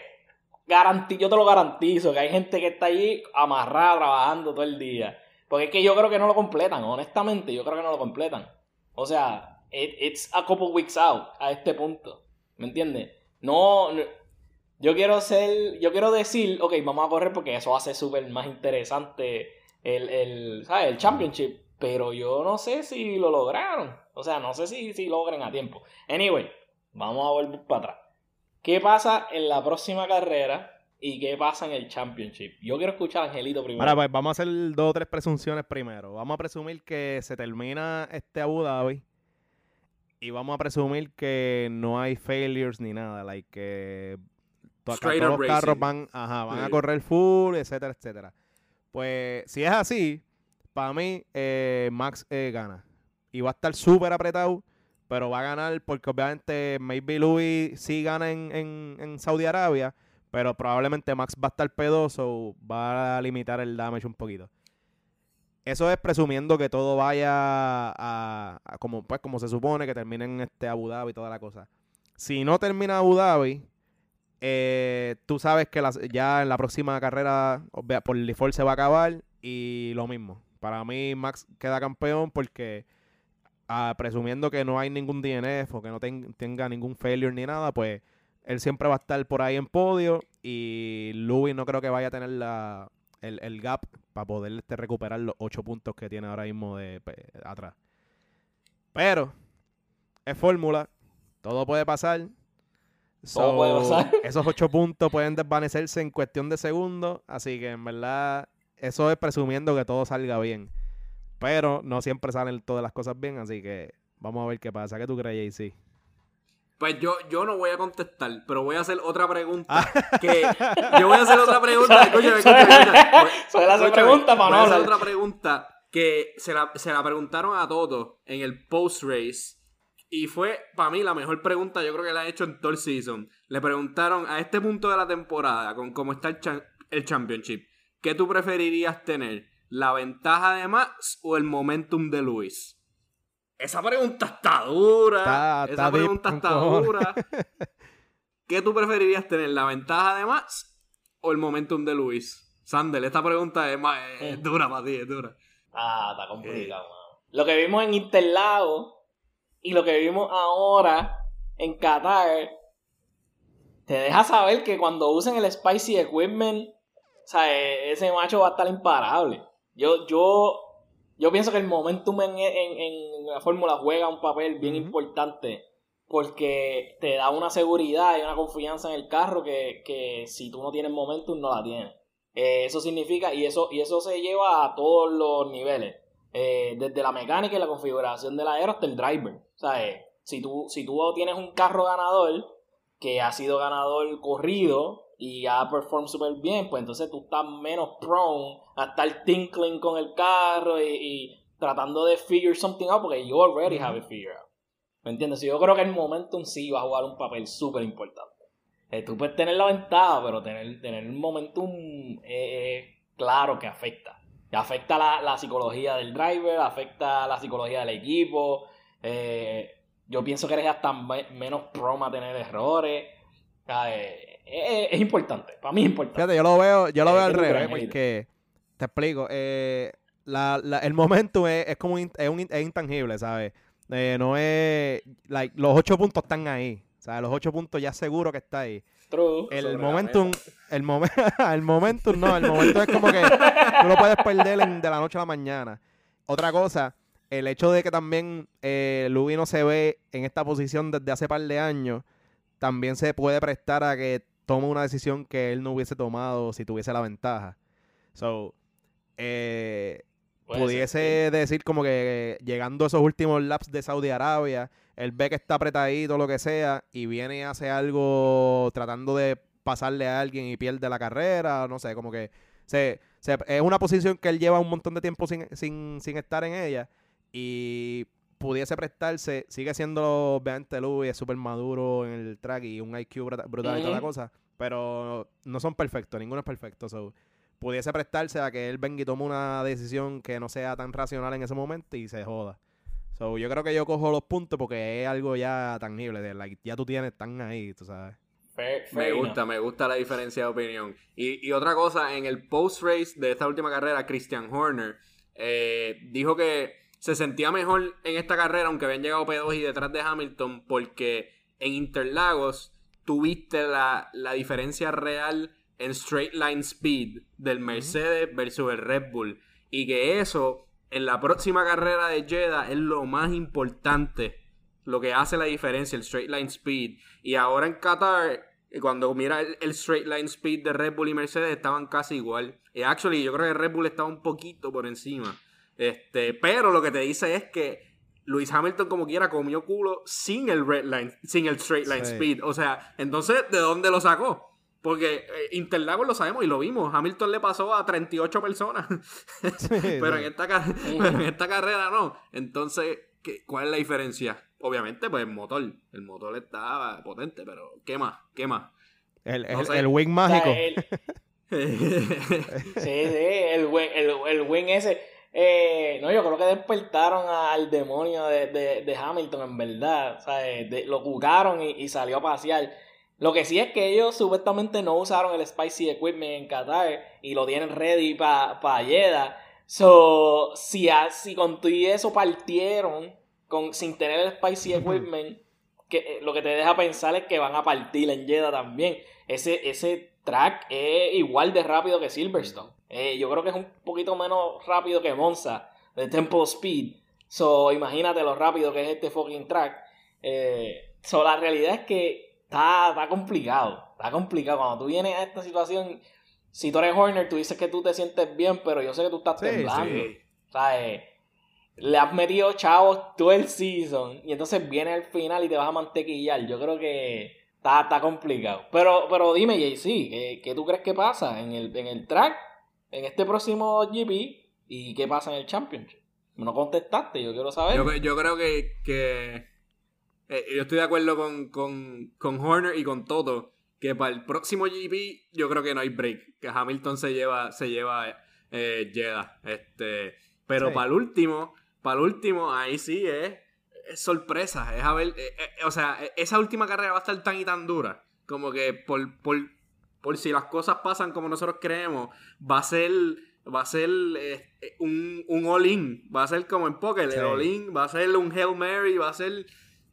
garanti yo te lo garantizo, que hay gente que está allí amarrada trabajando todo el día. Porque es que yo creo que no lo completan, honestamente, yo creo que no lo completan. O sea, it- it's a couple weeks out a este punto. ¿Me entiendes? No, yo quiero ser, yo quiero decir, ok, vamos a correr porque eso hace súper más interesante el, el, el championship. Pero yo no sé si lo lograron. O sea, no sé si, si logren a tiempo. Anyway, vamos a volver para atrás. ¿Qué pasa en la próxima carrera y qué pasa en el championship? Yo quiero escuchar a Angelito primero. Ahora, pues vamos a hacer dos o tres presunciones primero. Vamos a presumir que se termina este Abu Dhabi. Y vamos a presumir que no hay failures ni nada. Like que todos los carros van, ajá, van a correr full, etcétera, etcétera. Pues si es así, para mí eh, Max eh, gana. Y va a estar súper apretado, pero va a ganar porque obviamente maybe Louis sí gana en, en, en Saudi Arabia, pero probablemente Max va a estar pedoso, va a limitar el damage un poquito. Eso es presumiendo que todo vaya a, como pues como se supone que termine en este Abu Dhabi y toda la cosa. Si no termina Abu Dhabi, eh, tú sabes que las- ya en la próxima carrera por default se va a acabar y lo mismo. Para mí Max queda campeón porque presumiendo que no hay ningún DNF o que no tenga ningún failure ni nada, pues él siempre va a estar por ahí en podio y Louis no creo que vaya a tener la, el, gap para poder este, recuperar los ocho puntos que tiene ahora mismo de, atrás. Pero es fórmula, todo puede pasar. todo puede pasar. *laughs* Esos ocho puntos pueden desvanecerse en cuestión de segundos, así que en verdad eso es presumiendo que todo salga bien. Pero no siempre salen todas las cosas bien, así que vamos a ver qué pasa. ¿Qué tú crees, JC? Pues yo, yo no voy a contestar, pero voy a hacer otra pregunta. Ah. Que yo voy a hacer otra pregunta. *laughs* Escúchame, *laughs* escúchame, pregunta Voy a hacer otra pregunta que se la, se la preguntaron a todos en el post-race. Y fue, para mí, la mejor pregunta yo creo que la he hecho en todo el season. Le preguntaron a este punto de la temporada, con cómo está el, el championship, ¿qué tú preferirías tener? ¿La ventaja de Max o el momentum de Luis? Esa pregunta está dura. Esa pregunta está dura. *laughs* ¿Qué tú preferirías tener? ¿La ventaja de Max o el momentum de Luis? Sandel, esta pregunta es, más, mm. dura para ti, es dura. Ah, está complicado, Lo que vimos en Interlago y lo que vimos ahora en Qatar te deja saber que cuando usen el Spicy Equipment, o sea, e, ese macho va a estar imparable. Yo, yo yo pienso que el momentum en, en, la fórmula juega un papel bien importante porque te da una seguridad y una confianza en el carro que, si tú no tienes momentum no la tienes. Eh, eso significa, y eso, y eso se lleva a todos los niveles, eh, desde la mecánica y la configuración del aero hasta el driver. O sea, eh, si, tú, si tú tienes un carro ganador que ha sido ganador corrido y ha performed súper bien, pues entonces tú estás menos prone a estar tinkling con el carro y, tratando de figure something out porque you already have it figured out. ¿Me entiendes? Yo creo que el momentum sí va a jugar un papel súper importante. Eh, tú puedes tener la ventaja, pero tener, tener el momentum es claro que afecta. Afecta la, la, psicología del driver, afecta la psicología del equipo. Eh, yo pienso que eres hasta menos prone a tener errores. Eh, es, importante. Para mí es importante. Fíjate, yo lo veo, yo lo veo al revés, porque te explico. Eh, la, la, el momento es, como es, un, es intangible, ¿sabes? Eh, no es. Like, los ocho puntos están ahí. ¿Sabes? Los ocho puntos ya seguro que está ahí. True. El momentum, el, momen, *laughs* el momentum no, el momento es como que tú lo puedes perder de la noche a la mañana. Otra cosa, el hecho de que también eh, no se ve en esta posición desde hace par de años, también se puede prestar a que toma una decisión que él no hubiese tomado si tuviese la ventaja. So, eh, pudiese decir como que llegando a esos últimos laps de Saudi Arabia, él ve que está apretadito, lo que sea, y viene y hace algo tratando de pasarle a alguien y pierde la carrera, no sé, como que se, es una posición que él lleva un montón de tiempo sin, sin, sin estar en ella y pudiese prestarse, sigue siendo obviamente Louis, es súper maduro en el track y un IQ brutal, y toda la cosa, pero no son perfectos, ninguno es perfecto. So, pudiese prestarse a que él venga y tome una decisión que no sea tan racional en ese momento y se joda. So, yo creo que yo cojo los puntos porque es algo ya tangible, de ya tú tienes, tan ahí, tú sabes. me gusta, me gusta la diferencia de opinión. Y, y otra cosa, en el post-race de esta última carrera, Christian Horner eh, dijo que se sentía mejor en esta carrera, aunque habían llegado P2 y detrás de Hamilton, porque en Interlagos tuviste la, diferencia real en straight line speed del Mercedes versus el Red Bull. Y que eso, en la próxima carrera de Jeddah, es lo más importante. Lo que hace la diferencia, el straight line speed. Y ahora en Qatar, cuando mira el, el, straight line speed de Red Bull y Mercedes, estaban casi igual. Y actually, yo creo que Red Bull estaba un poquito por encima. Este, pero lo que te dice es que Luis Hamilton como quiera comió culo sin el red line, sin el straight line speed. O sea, entonces, ¿de dónde lo sacó? Porque eh, Interlagos lo sabemos y lo vimos. Hamilton le pasó a 38 personas. *laughs* *laughs* pero, En esta, *laughs* en esta carrera no. Entonces, ¿qué, ¿cuál es la diferencia? Obviamente, pues el motor. El motor estaba potente, pero ¿qué más? ¿Qué más? El, el, wing mágico. sí, sí, el, el, el wing ese eh, no, yo creo que despertaron al demonio de, Hamilton, en verdad. O sea, lo jugaron y, salió a pasear. Lo que sí es que ellos supuestamente no usaron el Spicy Equipment en Qatar y lo tienen ready para pa So, si, si con todo y eso partieron, con, sin tener el Spicy Equipment, que eh, lo que te deja pensar es que van a partir en Jeddah también. Ese, ese track es igual de rápido que Silverstone. Eh, yo creo que es un poquito menos rápido que Monza, de Tempo Speed. So, imagínate lo rápido que es este fucking track. Eh, so, la realidad es que está, está complicado. Está complicado. Cuando tú vienes a esta situación, si tú eres Horner, tú dices que tú te sientes bien, pero yo sé que tú estás Sí, temblando. sí. ¿Sabes? Le has metido chavos todo el season y entonces viene al final y te vas a mantequillar. Yo creo que está, está complicado. Pero, pero dime, JC, ¿qué, ¿qué tú crees que pasa en el, en el track, en este próximo GP y qué pasa en el Championship? No contestaste, yo quiero saber. Yo, yo creo que, que eh, yo estoy de acuerdo con, con, con Horner y con Toto que para el próximo GP yo creo que no hay break, que Hamilton se lleva se lleva eh, Jeddah, este, pero Sí. para el último, para el último ahí sí es, es sorpresa, es a ver, eh, eh, o sea, eh, esa última carrera va a estar tan y tan dura, como que por, por, por si las cosas pasan como nosotros creemos, va a ser va a ser eh, un, un all-in, va a ser como en póker, Sí. el all-in, va a ser un Hail Mary, va a ser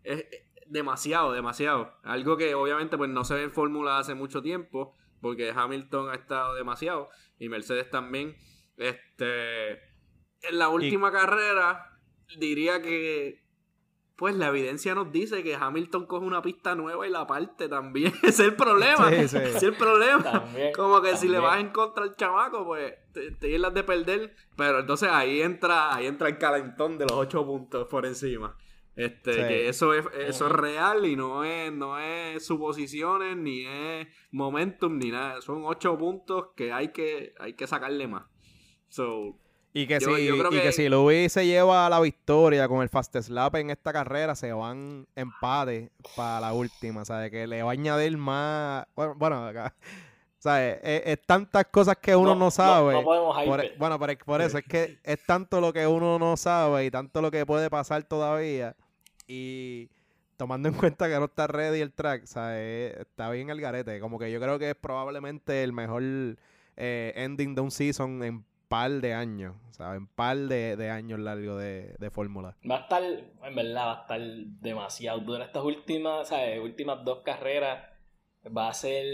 eh, eh, demasiado, demasiado. Algo que obviamente pues no se ve en Fórmula hace mucho tiempo, porque Hamilton ha estado demasiado y Mercedes también. Este, en la última carrera diría que pues la evidencia nos dice que Hamilton coge una pista nueva y la parte también. *laughs* Ese es el problema. Sí, sí. Ese es el problema. También, Como que si le vas en contra al chamaco, pues te, te llenas de perder. Pero entonces ahí entra, ahí entra el calentón de los ocho puntos por encima. Este, Sí. que eso es, eso es real y no es, no es suposiciones, ni es momentum, ni nada. Son ocho puntos que hay que, hay que sacarle más. So, Y que, Yo- si, yo y que que- si Luis se lleva la victoria con el Fast Slap en esta carrera, se van empate para la última, ¿sabes? Que le va a añadir más... Bueno, bueno acá, ¿sabes? Es, es tantas cosas que uno no, sabe. No, podemos Por- hype. bueno, por, por eso es que es tanto lo que uno no sabe y tanto lo que puede pasar todavía. Y tomando en cuenta que no está ready el track, ¿sabes? Está bien el garete. Como que yo creo que es probablemente el mejor eh, ending de un season en par de años, ¿sabes? En par de, de años largos de, de fórmula. Va a estar, en verdad, va a estar demasiado dura. Estas últimas, ¿sabes? Últimas dos carreras va a ser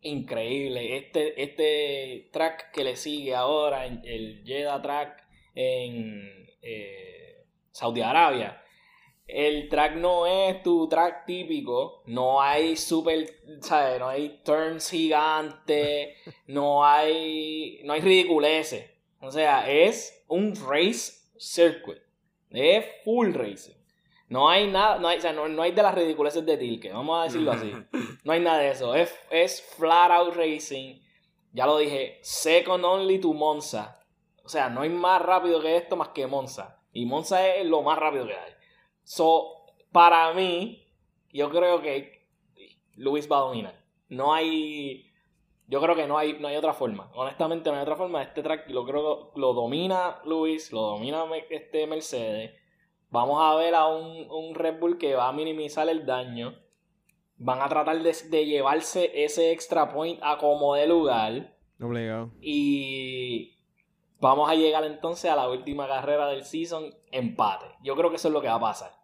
increíble. Este, este track que le sigue ahora, el Jeddah track en eh, Saudi Arabia. El track no es tu track típico, no hay super, ¿sabes? No hay turns gigantes, *laughs* no hay, no hay ridiculeces. O sea, es un race circuit. Es full racing. No hay nada, no hay, o sea, no, no hay de las ridiculeces de Tilke, vamos a decirlo así. *laughs* No hay nada de eso. Es, es flat out racing. Ya lo dije, second only to Monza. O sea, no hay más rápido que esto más que Monza. Y Monza es lo más rápido que hay. So, para mí, yo creo que Luis va a dominar. No hay. Yo creo que no hay, no hay otra forma. Honestamente, no hay otra forma. Este track lo creo lo domina Luis, lo domina este Mercedes. Vamos a ver a un, un Red Bull que va a minimizar el daño. Van a tratar de, de llevarse ese extra point a como de lugar. Obligado. Y vamos a llegar entonces a la última carrera del season, empate. Yo creo que eso es lo que va a pasar.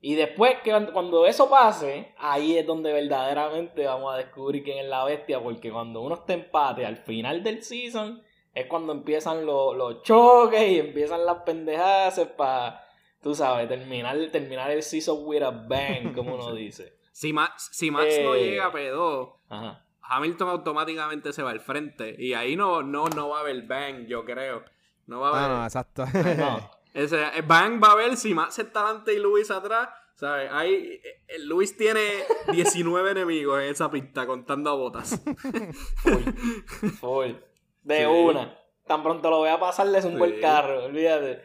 Y después, que cuando eso pase, ahí es donde verdaderamente vamos a descubrir quién es la bestia, porque cuando uno está empate al final del season, es cuando empiezan los, los choques y empiezan las pendejadas para, tú sabes, terminar, terminar el season with a bang, como uno *laughs* dice. si Max, si Max no Eh. llega a P2, Ajá. Hamilton automáticamente se va al frente. Y ahí no, no, no va a haber bang, yo creo. No va a haber. Ah, no, exacto. *laughs* No. Ese, Bang va a ver si Max está adelante y Luis atrás. ¿Sabes? Ahí, eh, Luis tiene *laughs* 19 enemigos en esa pista contando a botas. Full. Full. De Sí. una. Tan pronto lo voy a pasarles un buen Sí. carro, olvídate.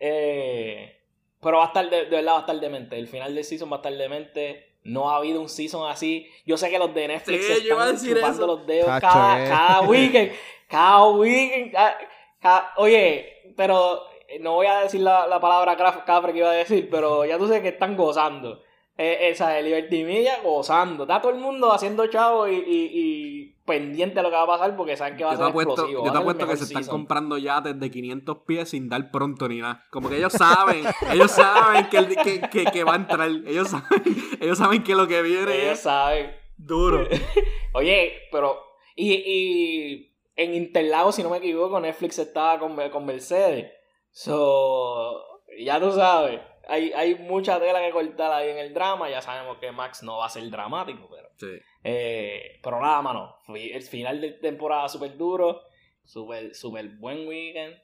Eh, pero va a estar, de, de verdad va a estar demente. El final del season va a estar demente. No ha habido un season así. Yo sé que los de Netflix Sí, se yo iba a están decir chupando eso. los dedos cada, eh. cada weekend. Cada weekend. cada- cada- oye, pero no voy a decir la, la palabra cafre que iba a decir, pero *laughs* ya tú sabes que están gozando. Eh, esa de Liberty Media gozando. Está todo el mundo haciendo chavo y, y, y pendientes de lo que va a pasar porque saben que va a ser explosivo. yo te apuesto que se están comprando yates de 500 pies sin dar pronto ni nada. Como que ellos saben, ellos saben que, el- que, que, que va a entrar. Ellos saben, ellos saben que lo que viene Ellos es saben. duro. *laughs* Oye, pero. Y, y en Interlagos, si no me equivoco, Netflix estaba con, con Mercedes. So. Ya tú sabes. Hay, hay mucha tela que cortar ahí en el drama. Ya sabemos que Max no va a ser dramático, pero. Sí. Eh, pero nada, mano. El final de temporada súper duro. Súper super buen weekend.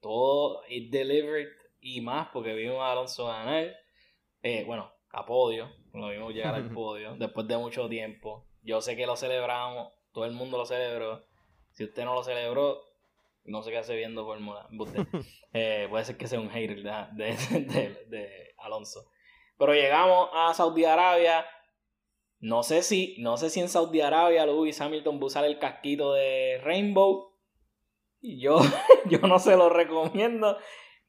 Todo it delivered y más porque vimos a Alonso ganar. Eh, bueno, a podio. Lo vimos llegar al *laughs* podio después de mucho tiempo. Yo sé que lo celebramos. Todo el mundo lo celebró. Si usted no lo celebró, no sé qué hace viendo Fórmula. *laughs* Eh, puede ser que sea un hater de, de- de- de Alonso. Pero llegamos a Saudi Arabia. No sé si, no sé si en Saudi Arabia Lewis Hamilton va a usar el casquito de Rainbow. Y Yo, *laughs* yo no se lo recomiendo.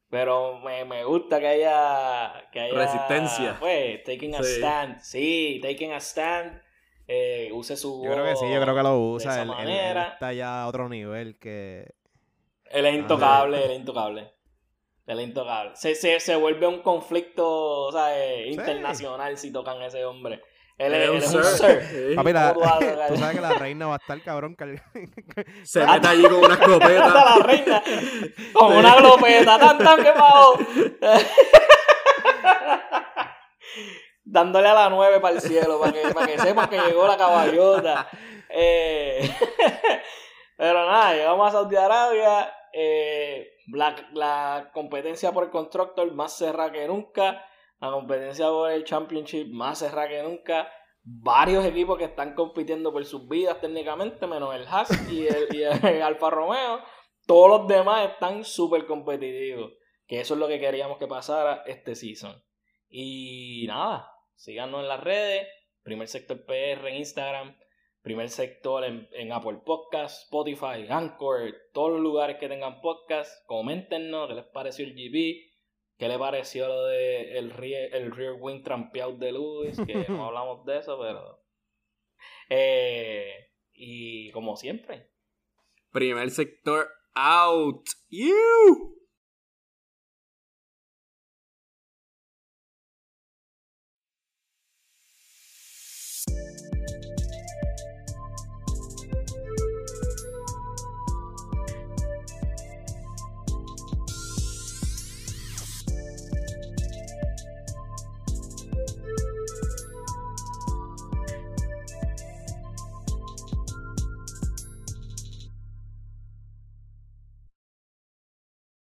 Pero me, me gusta que haya, que haya. Resistencia. Pues, taking a Sí. stand. Sí, taking a stand. Eh, use su. Yo creo que sí, yo creo que lo de usa. esa Él, él- él manera. está ya a otro nivel que. Él es intocable, él es intocable. Él es intocable. Se, se, se vuelve un conflicto o sea, eh, internacional si tocan a ese hombre. Él es, él es un sir. Sí. Papi, la- ¿Cómo tú sabes que la reina va a estar cabrón. *laughs* Se mete allí con una *laughs* escopeta. la reina. *laughs* Con una glopeta. Tan, tan, que bajo. Dándole a la 9 para el cielo. Para que, para que sepan que llegó la caballota. Eh, pero nada, llegamos a Saudi Arabia. Eh, la, competencia por el constructor más cerrada que nunca. La competencia por el championship más cerrada que nunca. Varios equipos que están compitiendo por sus vidas técnicamente, menos el Haas y el, y el *laughs* Alfa Romeo. Todos los demás están súper competitivos. Que eso es lo que queríamos que pasara este season. Y nada, síganos en las redes. Primer sector PR en Instagram. Primer sector en, en Apple Podcast, Spotify, Anchor, todos los lugares que tengan podcast. Coméntenos qué les pareció el GP. ¿Qué le pareció lo de el rear, el rear wing trampeado de Lewis? Que *laughs* no hablamos de eso, pero. Eh, y como siempre, Primer sector out. You.